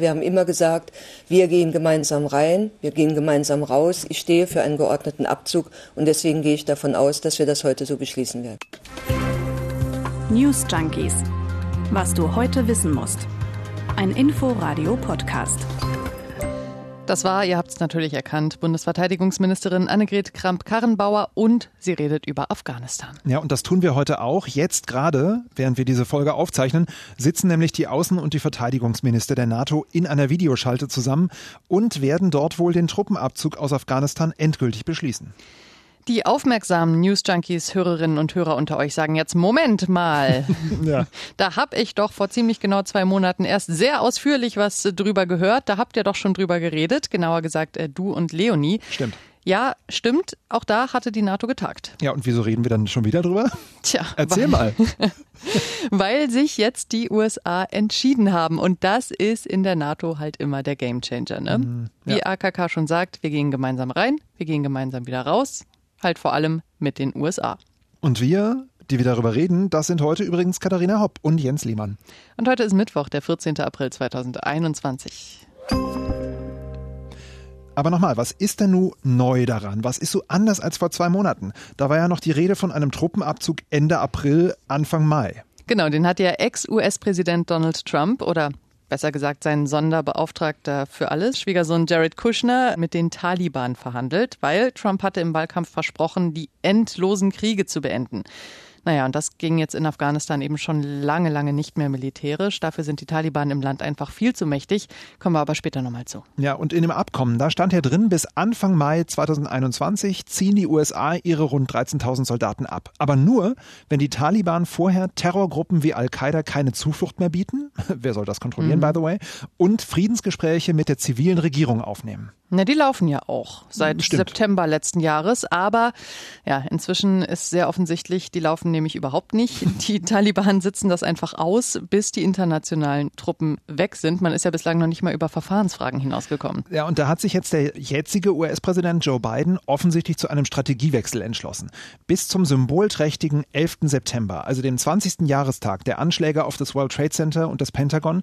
Wir haben immer gesagt, wir gehen gemeinsam rein, wir gehen gemeinsam raus. Ich stehe für einen geordneten Abzug und deswegen gehe ich davon aus, dass wir das heute so beschließen werden. News Junkies. Was du heute wissen musst. Ein Info-Radio-Podcast. Das war, ihr habt es natürlich erkannt, Bundesverteidigungsministerin Annegret Kramp-Karrenbauer und sie redet über Afghanistan. Ja, und das tun wir heute auch. Jetzt gerade, während wir diese Folge aufzeichnen, sitzen nämlich die Außen- und die Verteidigungsminister der NATO in einer Videoschalte zusammen und werden dort wohl den Truppenabzug aus Afghanistan endgültig beschließen. Die aufmerksamen News Junkies, Hörerinnen und Hörer unter euch sagen jetzt, Moment mal, ja. da habe ich doch vor ziemlich genau zwei Monaten erst sehr ausführlich was drüber gehört. Da habt ihr doch schon drüber geredet, genauer gesagt äh, du und Leonie. Stimmt. Ja, stimmt. Auch da hatte die NATO getagt. Ja, und wieso reden wir dann schon wieder drüber? Tja, erzähl weil, mal. weil sich jetzt die USA entschieden haben. Und das ist in der NATO halt immer der Gamechanger. Ne? Mm, ja. Wie AKK schon sagt, wir gehen gemeinsam rein, wir gehen gemeinsam wieder raus halt vor allem mit den USA. Und wir, die wir darüber reden, das sind heute übrigens Katharina Hopp und Jens Lehmann. Und heute ist Mittwoch, der 14. April 2021. Aber nochmal, was ist denn nun neu daran? Was ist so anders als vor zwei Monaten? Da war ja noch die Rede von einem Truppenabzug Ende April, Anfang Mai. Genau, den hat ja Ex-US-Präsident Donald Trump oder besser gesagt sein Sonderbeauftragter für alles, Schwiegersohn Jared Kushner, mit den Taliban verhandelt, weil Trump hatte im Wahlkampf versprochen, die endlosen Kriege zu beenden. Naja, und das ging jetzt in Afghanistan eben schon lange, lange nicht mehr militärisch. Dafür sind die Taliban im Land einfach viel zu mächtig. Kommen wir aber später nochmal zu. Ja, und in dem Abkommen, da stand ja drin, bis Anfang Mai 2021 ziehen die USA ihre rund 13.000 Soldaten ab. Aber nur, wenn die Taliban vorher Terrorgruppen wie Al-Qaida keine Zuflucht mehr bieten. Wer soll das kontrollieren, mhm. by the way? Und Friedensgespräche mit der zivilen Regierung aufnehmen. Na, die laufen ja auch seit Stimmt. September letzten Jahres. Aber ja, inzwischen ist sehr offensichtlich, die laufen nämlich überhaupt nicht. Die Taliban sitzen das einfach aus, bis die internationalen Truppen weg sind. Man ist ja bislang noch nicht mal über Verfahrensfragen hinausgekommen. Ja, und da hat sich jetzt der jetzige US-Präsident Joe Biden offensichtlich zu einem Strategiewechsel entschlossen. Bis zum symbolträchtigen 11. September, also dem 20. Jahrestag der Anschläge auf das World Trade Center und das Pentagon,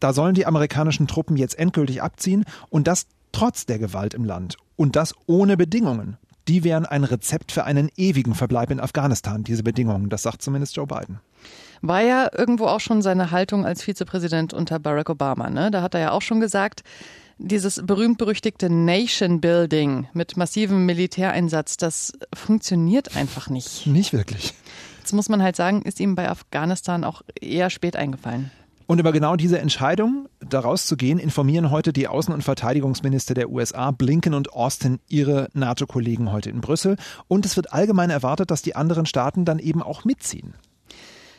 da sollen die amerikanischen Truppen jetzt endgültig abziehen und das trotz der Gewalt im Land. Und das ohne Bedingungen. Die wären ein Rezept für einen ewigen Verbleib in Afghanistan, diese Bedingungen. Das sagt zumindest Joe Biden. War ja irgendwo auch schon seine Haltung als Vizepräsident unter Barack Obama. Ne? Da hat er ja auch schon gesagt, dieses berühmt-berüchtigte Nation Building mit massivem Militäreinsatz, das funktioniert einfach nicht. Nicht wirklich. Jetzt muss man halt sagen, ist ihm bei Afghanistan auch eher spät eingefallen. Und über genau diese Entscheidung, daraus zu gehen, informieren heute die Außen- und Verteidigungsminister der USA, Blinken und Austin, ihre NATO-Kollegen heute in Brüssel. Und es wird allgemein erwartet, dass die anderen Staaten dann eben auch mitziehen.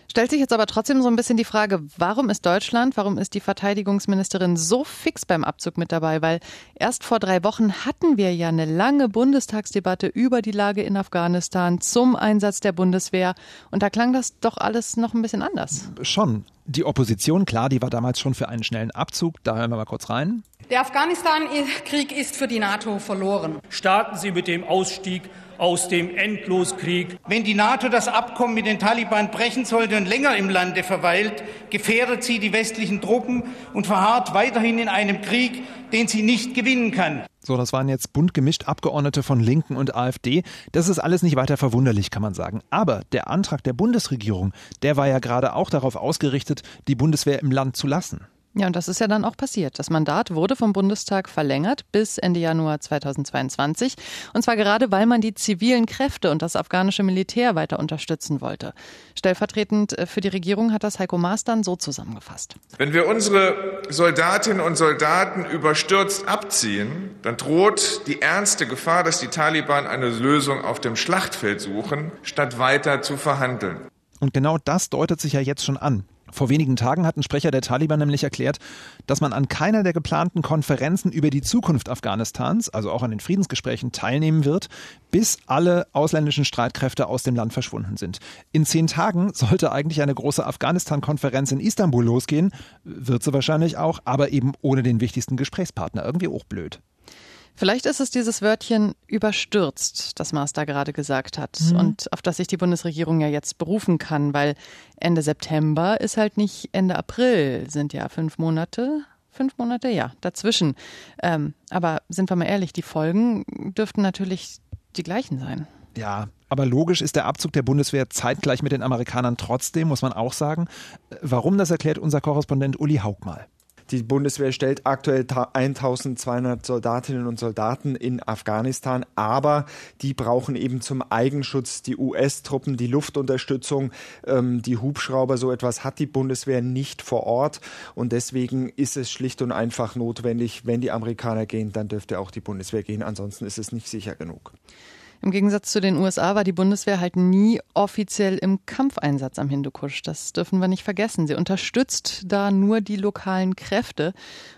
Stellt sich jetzt aber trotzdem so ein bisschen die Frage, warum ist Deutschland, warum ist die Verteidigungsministerin so fix beim Abzug mit dabei? Weil erst vor drei Wochen hatten wir ja eine lange Bundestagsdebatte über die Lage in Afghanistan zum Einsatz der Bundeswehr. Und da klang das doch alles noch ein bisschen anders. Schon. Die Opposition, klar, die war damals schon für einen schnellen Abzug. Da hören wir mal kurz rein. Der Afghanistan-Krieg ist für die NATO verloren. Starten Sie mit dem Ausstieg aus dem Endloskrieg. Wenn die NATO das Abkommen mit den Taliban brechen sollte und länger im Lande verweilt, gefährdet sie die westlichen Truppen und verharrt weiterhin in einem Krieg, den sie nicht gewinnen kann. So, das waren jetzt bunt gemischt Abgeordnete von Linken und AfD. Das ist alles nicht weiter verwunderlich, kann man sagen. Aber der Antrag der Bundesregierung, der war ja gerade auch darauf ausgerichtet, die Bundeswehr im Land zu lassen. Ja, und das ist ja dann auch passiert. Das Mandat wurde vom Bundestag verlängert bis Ende Januar 2022. Und zwar gerade, weil man die zivilen Kräfte und das afghanische Militär weiter unterstützen wollte. Stellvertretend äh, für die Regierung hat das Heiko Maas dann so zusammengefasst. Wenn wir unsere Soldatinnen und Soldaten überstürzt abziehen, dann droht die ernste Gefahr, dass die Taliban eine Lösung auf dem Schlachtfeld suchen, statt weiter zu verhandeln. Und genau das deutet sich ja jetzt schon an. Vor wenigen Tagen hat ein Sprecher der Taliban nämlich erklärt, dass man an keiner der geplanten Konferenzen über die Zukunft Afghanistans, also auch an den Friedensgesprächen, teilnehmen wird, bis alle ausländischen Streitkräfte aus dem Land verschwunden sind. In zehn Tagen sollte eigentlich eine große Afghanistan-Konferenz in Istanbul losgehen, wird sie wahrscheinlich auch, aber eben ohne den wichtigsten Gesprächspartner. Irgendwie auch blöd. Vielleicht ist es dieses Wörtchen überstürzt, das Maas da gerade gesagt hat mhm. und auf das sich die Bundesregierung ja jetzt berufen kann, weil Ende September ist halt nicht Ende April, sind ja fünf Monate fünf Monate, ja, dazwischen. Ähm, aber sind wir mal ehrlich, die Folgen dürften natürlich die gleichen sein. Ja, aber logisch ist der Abzug der Bundeswehr zeitgleich mit den Amerikanern trotzdem, muss man auch sagen. Warum, das erklärt unser Korrespondent Uli Haug mal. Die Bundeswehr stellt aktuell 1200 Soldatinnen und Soldaten in Afghanistan, aber die brauchen eben zum Eigenschutz die US-Truppen, die Luftunterstützung, ähm, die Hubschrauber. So etwas hat die Bundeswehr nicht vor Ort und deswegen ist es schlicht und einfach notwendig, wenn die Amerikaner gehen, dann dürfte auch die Bundeswehr gehen. Ansonsten ist es nicht sicher genug. Im Gegensatz zu den USA war die Bundeswehr halt nie offiziell im Kampfeinsatz am Hindukusch. Das dürfen wir nicht vergessen. Sie unterstützt da nur die lokalen Kräfte.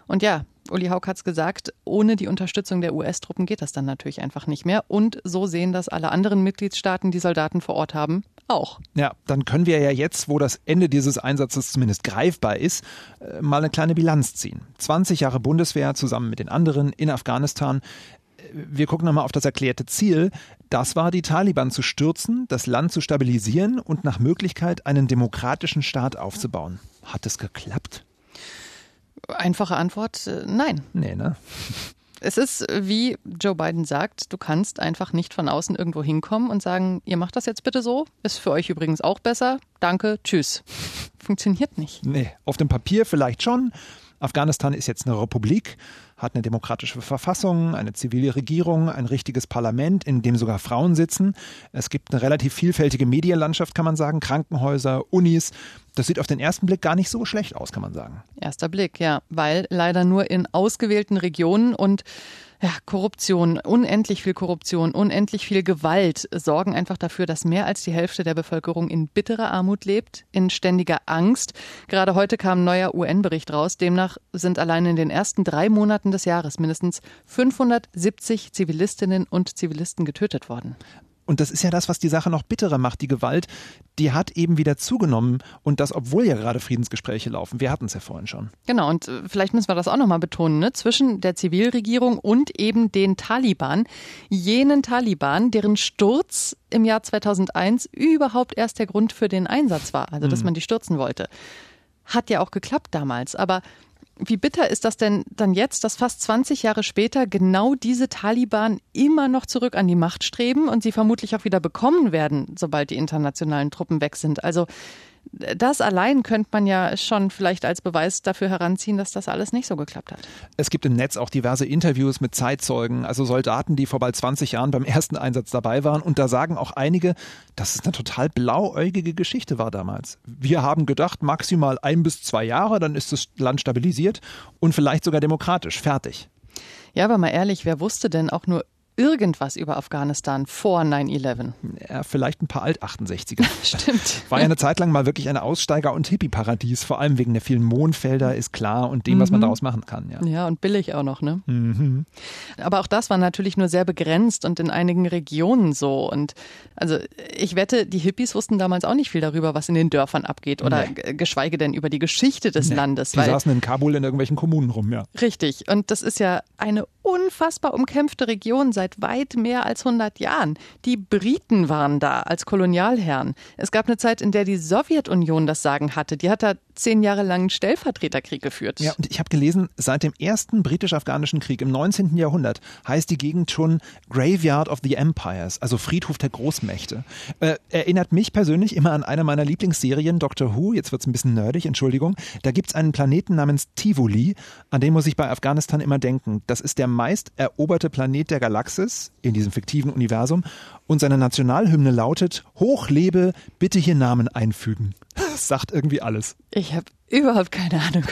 Und ja, Uli Haug hat es gesagt, ohne die Unterstützung der US-Truppen geht das dann natürlich einfach nicht mehr. Und so sehen das alle anderen Mitgliedstaaten, die Soldaten vor Ort haben, auch. Ja, dann können wir ja jetzt, wo das Ende dieses Einsatzes zumindest greifbar ist, äh, mal eine kleine Bilanz ziehen. 20 Jahre Bundeswehr zusammen mit den anderen in Afghanistan wir gucken nochmal auf das erklärte Ziel. Das war, die Taliban zu stürzen, das Land zu stabilisieren und nach Möglichkeit einen demokratischen Staat aufzubauen. Hat es geklappt? Einfache Antwort, äh, nein. Nee, ne? Es ist, wie Joe Biden sagt, du kannst einfach nicht von außen irgendwo hinkommen und sagen, ihr macht das jetzt bitte so, ist für euch übrigens auch besser, danke, tschüss. Funktioniert nicht. Nee, auf dem Papier vielleicht schon. Afghanistan ist jetzt eine Republik hat eine demokratische Verfassung, eine zivile Regierung, ein richtiges Parlament, in dem sogar Frauen sitzen. Es gibt eine relativ vielfältige Medienlandschaft, kann man sagen, Krankenhäuser, Unis. Das sieht auf den ersten Blick gar nicht so schlecht aus, kann man sagen. Erster Blick, ja, weil leider nur in ausgewählten Regionen und ja, Korruption, unendlich viel Korruption, unendlich viel Gewalt sorgen einfach dafür, dass mehr als die Hälfte der Bevölkerung in bitterer Armut lebt, in ständiger Angst. Gerade heute kam ein neuer UN-Bericht raus. Demnach sind allein in den ersten drei Monaten des Jahres mindestens 570 Zivilistinnen und Zivilisten getötet worden. Und das ist ja das, was die Sache noch bitterer macht. Die Gewalt, die hat eben wieder zugenommen. Und das, obwohl ja gerade Friedensgespräche laufen. Wir hatten es ja vorhin schon. Genau. Und äh, vielleicht müssen wir das auch nochmal betonen. Ne? Zwischen der Zivilregierung und eben den Taliban. Jenen Taliban, deren Sturz im Jahr 2001 überhaupt erst der Grund für den Einsatz war. Also, dass mhm. man die stürzen wollte. Hat ja auch geklappt damals. Aber wie bitter ist das denn dann jetzt, dass fast 20 Jahre später genau diese Taliban immer noch zurück an die Macht streben und sie vermutlich auch wieder bekommen werden, sobald die internationalen Truppen weg sind? Also das allein könnte man ja schon vielleicht als Beweis dafür heranziehen, dass das alles nicht so geklappt hat. Es gibt im Netz auch diverse Interviews mit Zeitzeugen, also Soldaten, die vor bald 20 Jahren beim ersten Einsatz dabei waren. Und da sagen auch einige, dass es eine total blauäugige Geschichte war damals. Wir haben gedacht, maximal ein bis zwei Jahre, dann ist das Land stabilisiert und vielleicht sogar demokratisch. Fertig. Ja, aber mal ehrlich, wer wusste denn auch nur irgendwas über Afghanistan vor 9-11? Ja, vielleicht ein paar Alt-68er. Stimmt. War ja eine Zeit lang mal wirklich ein Aussteiger- und Hippie-Paradies, vor allem wegen der vielen Mondfelder, ist klar, und dem, mhm. was man mhm. daraus machen kann. Ja. ja, und billig auch noch, ne? Mhm. Aber auch das war natürlich nur sehr begrenzt und in einigen Regionen so. Und also ich wette, die Hippies wussten damals auch nicht viel darüber, was in den Dörfern abgeht oder nee. geschweige denn über die Geschichte des nee. Landes. Die saßen in Kabul in irgendwelchen Kommunen rum, ja. Richtig. Und das ist ja eine unfassbar umkämpfte Region seit weit mehr als 100 Jahren. Die Briten waren da als Kolonialherren. Es gab eine Zeit, in der die Sowjetunion das Sagen hatte. Die hat da zehn Jahre lang einen Stellvertreterkrieg geführt. Ja, und ich habe gelesen, seit dem ersten britisch-afghanischen Krieg im 19. Jahrhundert heißt die Gegend schon Graveyard of the Empires, also Friedhof der Großmächte. Äh, erinnert mich persönlich immer an eine meiner Lieblingsserien, Doctor Who. Jetzt wird es ein bisschen nerdig, Entschuldigung. Da gibt es einen Planeten namens Tivoli, an den muss ich bei Afghanistan immer denken. Das ist der meist eroberte Planet der Galaxis in diesem fiktiven Universum und seine Nationalhymne lautet Hoch lebe, bitte hier Namen einfügen. Das sagt irgendwie alles. Ich habe überhaupt keine Ahnung,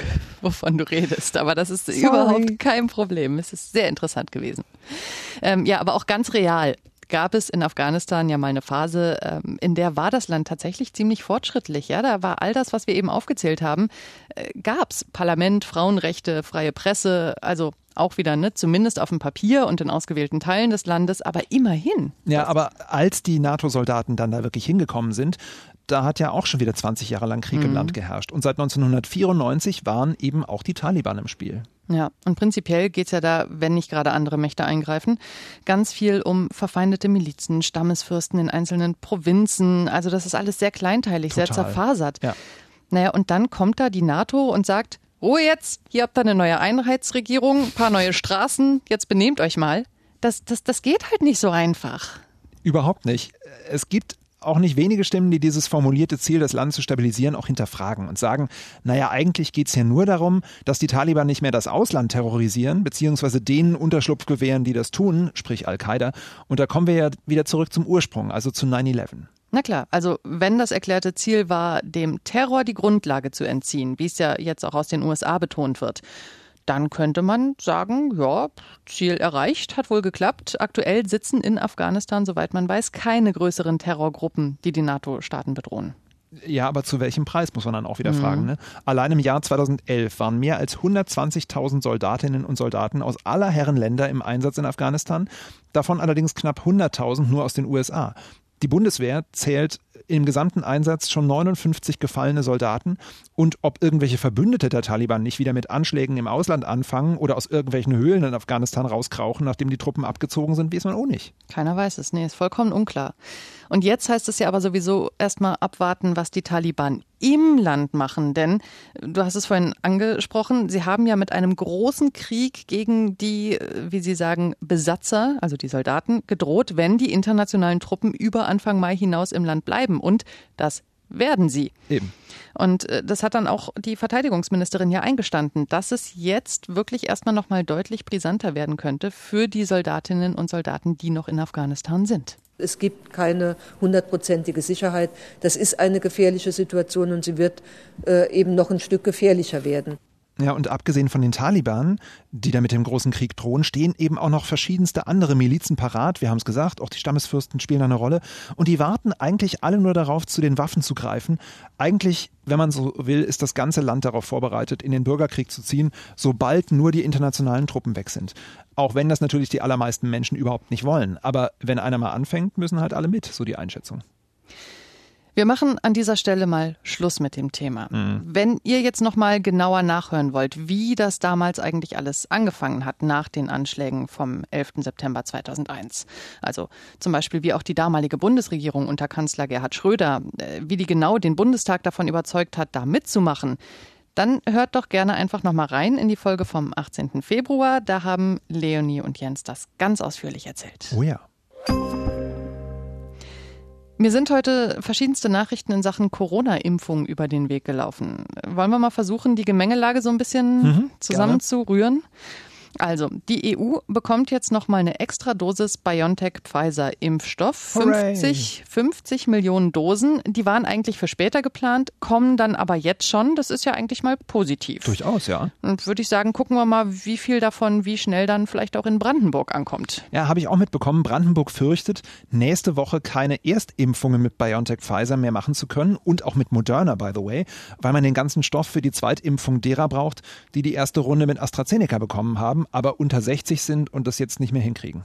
wovon du redest, aber das ist Sorry. überhaupt kein Problem. Es ist sehr interessant gewesen. Ähm, ja, aber auch ganz real gab es in Afghanistan ja mal eine Phase, ähm, in der war das Land tatsächlich ziemlich fortschrittlich. Ja, da war all das, was wir eben aufgezählt haben, äh, gab's Parlament, Frauenrechte, freie Presse, also auch wieder, ne, zumindest auf dem Papier und in ausgewählten Teilen des Landes, aber immerhin. Ja, aber als die NATO-Soldaten dann da wirklich hingekommen sind, da hat ja auch schon wieder 20 Jahre lang Krieg mhm. im Land geherrscht. Und seit 1994 waren eben auch die Taliban im Spiel. Ja, und prinzipiell geht es ja da, wenn nicht gerade andere Mächte eingreifen, ganz viel um verfeindete Milizen, Stammesfürsten in einzelnen Provinzen. Also das ist alles sehr kleinteilig, Total. sehr zerfasert. Ja. Naja, und dann kommt da die NATO und sagt, Ruhe jetzt, hier habt ihr eine neue Einheitsregierung, ein paar neue Straßen, jetzt benehmt euch mal. Das, das, das geht halt nicht so einfach. Überhaupt nicht. Es gibt auch nicht wenige Stimmen, die dieses formulierte Ziel, das Land zu stabilisieren, auch hinterfragen und sagen, naja, eigentlich geht es ja nur darum, dass die Taliban nicht mehr das Ausland terrorisieren, beziehungsweise denen Unterschlupf gewähren, die das tun, sprich Al-Qaida. Und da kommen wir ja wieder zurück zum Ursprung, also zu 9-11. Na klar, also wenn das erklärte Ziel war, dem Terror die Grundlage zu entziehen, wie es ja jetzt auch aus den USA betont wird, dann könnte man sagen, ja, Ziel erreicht, hat wohl geklappt. Aktuell sitzen in Afghanistan, soweit man weiß, keine größeren Terrorgruppen, die die NATO-Staaten bedrohen. Ja, aber zu welchem Preis, muss man dann auch wieder mhm. fragen. Ne? Allein im Jahr 2011 waren mehr als 120.000 Soldatinnen und Soldaten aus aller Herren Länder im Einsatz in Afghanistan, davon allerdings knapp 100.000 nur aus den USA. Die Bundeswehr zählt im gesamten Einsatz schon 59 gefallene Soldaten und ob irgendwelche Verbündete der Taliban nicht wieder mit Anschlägen im Ausland anfangen oder aus irgendwelchen Höhlen in Afghanistan rauskrauchen, nachdem die Truppen abgezogen sind, weiß man auch nicht. Keiner weiß es. Nee, ist vollkommen unklar. Und jetzt heißt es ja aber sowieso erstmal abwarten, was die Taliban im Land machen. Denn du hast es vorhin angesprochen, sie haben ja mit einem großen Krieg gegen die, wie sie sagen, Besatzer, also die Soldaten, gedroht, wenn die internationalen Truppen über Anfang Mai hinaus im Land bleiben. Und das werden sie. Eben. Und äh, das hat dann auch die Verteidigungsministerin ja eingestanden, dass es jetzt wirklich erstmal nochmal deutlich brisanter werden könnte für die Soldatinnen und Soldaten, die noch in Afghanistan sind. Es gibt keine hundertprozentige Sicherheit. Das ist eine gefährliche Situation und sie wird äh, eben noch ein Stück gefährlicher werden. Ja, und abgesehen von den Taliban, die da mit dem großen Krieg drohen, stehen eben auch noch verschiedenste andere Milizen parat. Wir haben es gesagt, auch die Stammesfürsten spielen eine Rolle. Und die warten eigentlich alle nur darauf, zu den Waffen zu greifen. Eigentlich, wenn man so will, ist das ganze Land darauf vorbereitet, in den Bürgerkrieg zu ziehen, sobald nur die internationalen Truppen weg sind. Auch wenn das natürlich die allermeisten Menschen überhaupt nicht wollen. Aber wenn einer mal anfängt, müssen halt alle mit, so die Einschätzung. Wir machen an dieser Stelle mal Schluss mit dem Thema. Mhm. Wenn ihr jetzt noch mal genauer nachhören wollt, wie das damals eigentlich alles angefangen hat nach den Anschlägen vom 11. September 2001, also zum Beispiel wie auch die damalige Bundesregierung unter Kanzler Gerhard Schröder, äh, wie die genau den Bundestag davon überzeugt hat, da mitzumachen, dann hört doch gerne einfach noch mal rein in die Folge vom 18. Februar. Da haben Leonie und Jens das ganz ausführlich erzählt. Oh ja. Mir sind heute verschiedenste Nachrichten in Sachen Corona-Impfung über den Weg gelaufen. Wollen wir mal versuchen, die Gemengelage so ein bisschen mhm, zusammenzurühren? Also, die EU bekommt jetzt nochmal eine extra Dosis BioNTech-Pfizer-Impfstoff. 50, 50 Millionen Dosen. Die waren eigentlich für später geplant, kommen dann aber jetzt schon. Das ist ja eigentlich mal positiv. Durchaus, ja. Und würde ich sagen, gucken wir mal, wie viel davon wie schnell dann vielleicht auch in Brandenburg ankommt. Ja, habe ich auch mitbekommen. Brandenburg fürchtet, nächste Woche keine Erstimpfungen mit BioNTech-Pfizer mehr machen zu können und auch mit Moderna, by the way, weil man den ganzen Stoff für die Zweitimpfung derer braucht, die die erste Runde mit AstraZeneca bekommen haben aber unter 60 sind und das jetzt nicht mehr hinkriegen.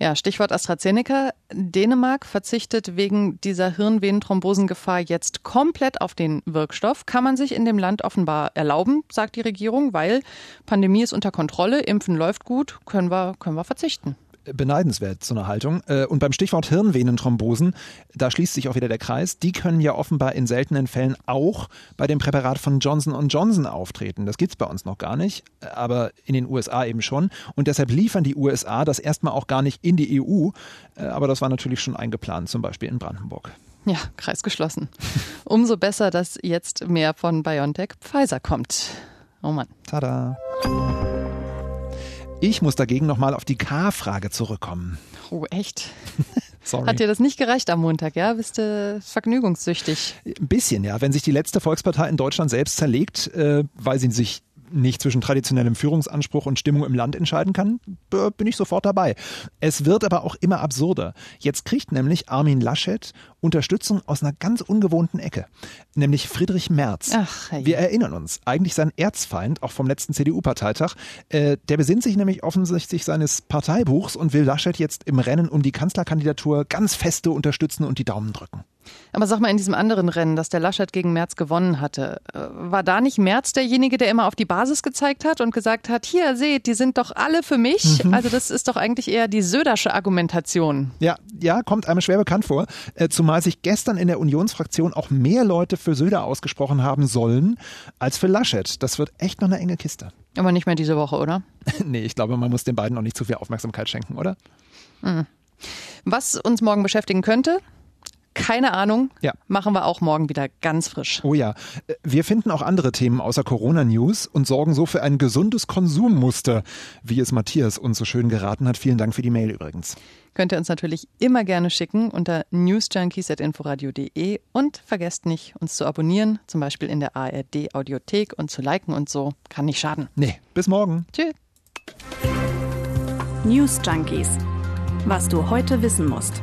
Ja, Stichwort AstraZeneca. Dänemark verzichtet wegen dieser Hirnvenenthrombosengefahr jetzt komplett auf den Wirkstoff. Kann man sich in dem Land offenbar erlauben, sagt die Regierung, weil Pandemie ist unter Kontrolle, Impfen läuft gut, können wir, können wir verzichten beneidenswert, so eine Haltung. Äh, und beim Stichwort Hirnvenenthrombosen, da schließt sich auch wieder der Kreis. Die können ja offenbar in seltenen Fällen auch bei dem Präparat von Johnson Johnson auftreten. Das gibt es bei uns noch gar nicht, aber in den USA eben schon. Und deshalb liefern die USA das erstmal auch gar nicht in die EU. Äh, aber das war natürlich schon eingeplant, zum Beispiel in Brandenburg. Ja, Kreis geschlossen. Umso besser, dass jetzt mehr von BioNTech Pfizer kommt. Oh Mann. Tada. Ich muss dagegen nochmal auf die K-Frage zurückkommen. Oh, echt? Sorry. Hat dir das nicht gereicht am Montag, ja? Bist du vergnügungssüchtig? Ein bisschen, ja. Wenn sich die letzte Volkspartei in Deutschland selbst zerlegt, äh, weil sie sich nicht zwischen traditionellem Führungsanspruch und Stimmung im Land entscheiden kann, bin ich sofort dabei. Es wird aber auch immer absurder. Jetzt kriegt nämlich Armin Laschet Unterstützung aus einer ganz ungewohnten Ecke, nämlich Friedrich Merz. Ach, hey. Wir erinnern uns, eigentlich sein Erzfeind, auch vom letzten CDU-Parteitag, äh, der besinnt sich nämlich offensichtlich seines Parteibuchs und will Laschet jetzt im Rennen um die Kanzlerkandidatur ganz feste unterstützen und die Daumen drücken. Aber sag mal, in diesem anderen Rennen, das der Laschet gegen Merz gewonnen hatte, äh, war da nicht Merz derjenige, der immer auf die Basis gezeigt hat und gesagt hat, hier seht, die sind doch alle für mich? Mhm. Also das ist doch eigentlich eher die Södersche Argumentation. Ja, ja, kommt einem schwer bekannt vor. Äh, zumal sich gestern in der Unionsfraktion auch mehr Leute für Söder ausgesprochen haben sollen als für Laschet. Das wird echt noch eine enge Kiste. Aber nicht mehr diese Woche, oder? nee, ich glaube, man muss den beiden noch nicht zu viel Aufmerksamkeit schenken, oder? Mhm. Was uns morgen beschäftigen könnte, keine Ahnung. Ja. Machen wir auch morgen wieder ganz frisch. Oh ja. Wir finden auch andere Themen außer Corona-News und sorgen so für ein gesundes Konsummuster, wie es Matthias uns so schön geraten hat. Vielen Dank für die Mail übrigens. Könnt ihr uns natürlich immer gerne schicken unter newsjunkies.inforadio.de und vergesst nicht, uns zu abonnieren, zum Beispiel in der ARD Audiothek und zu liken und so. Kann nicht schaden. Nee, bis morgen. Tschüss. News Junkies. Was du heute wissen musst.